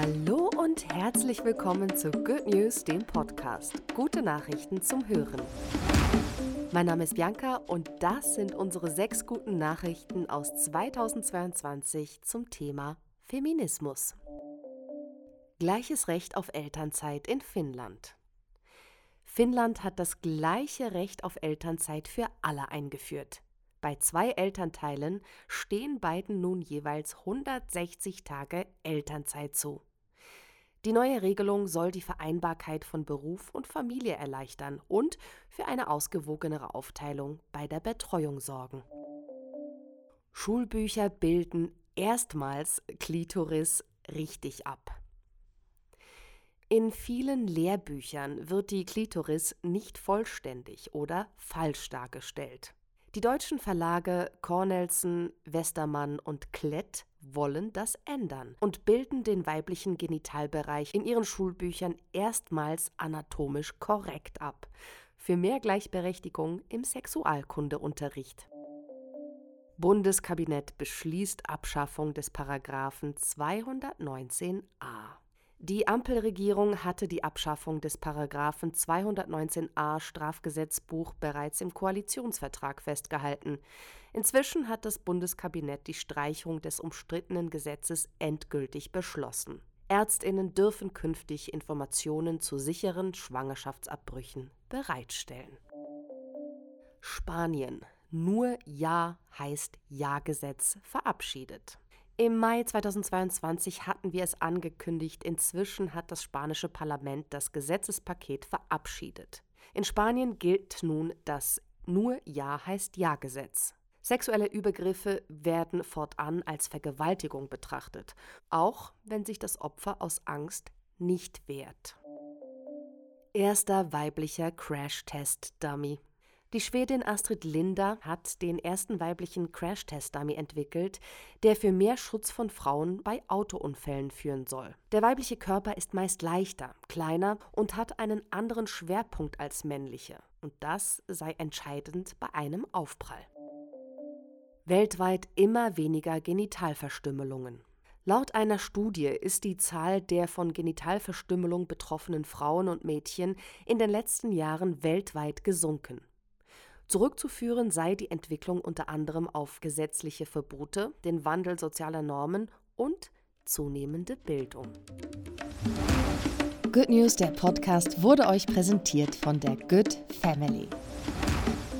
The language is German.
Hallo und herzlich willkommen zu Good News, dem Podcast. Gute Nachrichten zum Hören. Mein Name ist Bianca und das sind unsere sechs guten Nachrichten aus 2022 zum Thema Feminismus. Gleiches Recht auf Elternzeit in Finnland. Finnland hat das gleiche Recht auf Elternzeit für alle eingeführt. Bei zwei Elternteilen stehen beiden nun jeweils 160 Tage Elternzeit zu. Die neue Regelung soll die Vereinbarkeit von Beruf und Familie erleichtern und für eine ausgewogenere Aufteilung bei der Betreuung sorgen. Schulbücher bilden erstmals Klitoris richtig ab. In vielen Lehrbüchern wird die Klitoris nicht vollständig oder falsch dargestellt. Die deutschen Verlage Cornelsen, Westermann und Klett wollen das ändern und bilden den weiblichen Genitalbereich in ihren Schulbüchern erstmals anatomisch korrekt ab. Für mehr Gleichberechtigung im Sexualkundeunterricht. Bundeskabinett beschließt Abschaffung des Paragraphen 219a. Die Ampelregierung hatte die Abschaffung des Paragraphen 219a Strafgesetzbuch bereits im Koalitionsvertrag festgehalten. Inzwischen hat das Bundeskabinett die Streichung des umstrittenen Gesetzes endgültig beschlossen. Ärztinnen dürfen künftig Informationen zu sicheren Schwangerschaftsabbrüchen bereitstellen. Spanien. Nur Ja heißt Ja-Gesetz verabschiedet. Im Mai 2022 hatten wir es angekündigt, inzwischen hat das spanische Parlament das Gesetzespaket verabschiedet. In Spanien gilt nun das Nur Ja heißt Ja Gesetz. Sexuelle Übergriffe werden fortan als Vergewaltigung betrachtet, auch wenn sich das Opfer aus Angst nicht wehrt. Erster weiblicher Crash-Test-Dummy. Die Schwedin Astrid Linder hat den ersten weiblichen Crash-Test-Dummy entwickelt, der für mehr Schutz von Frauen bei Autounfällen führen soll. Der weibliche Körper ist meist leichter, kleiner und hat einen anderen Schwerpunkt als männliche. Und das sei entscheidend bei einem Aufprall. Weltweit immer weniger Genitalverstümmelungen. Laut einer Studie ist die Zahl der von Genitalverstümmelung betroffenen Frauen und Mädchen in den letzten Jahren weltweit gesunken. Zurückzuführen sei die Entwicklung unter anderem auf gesetzliche Verbote, den Wandel sozialer Normen und zunehmende Bildung. Good News, der Podcast, wurde euch präsentiert von der Good Family.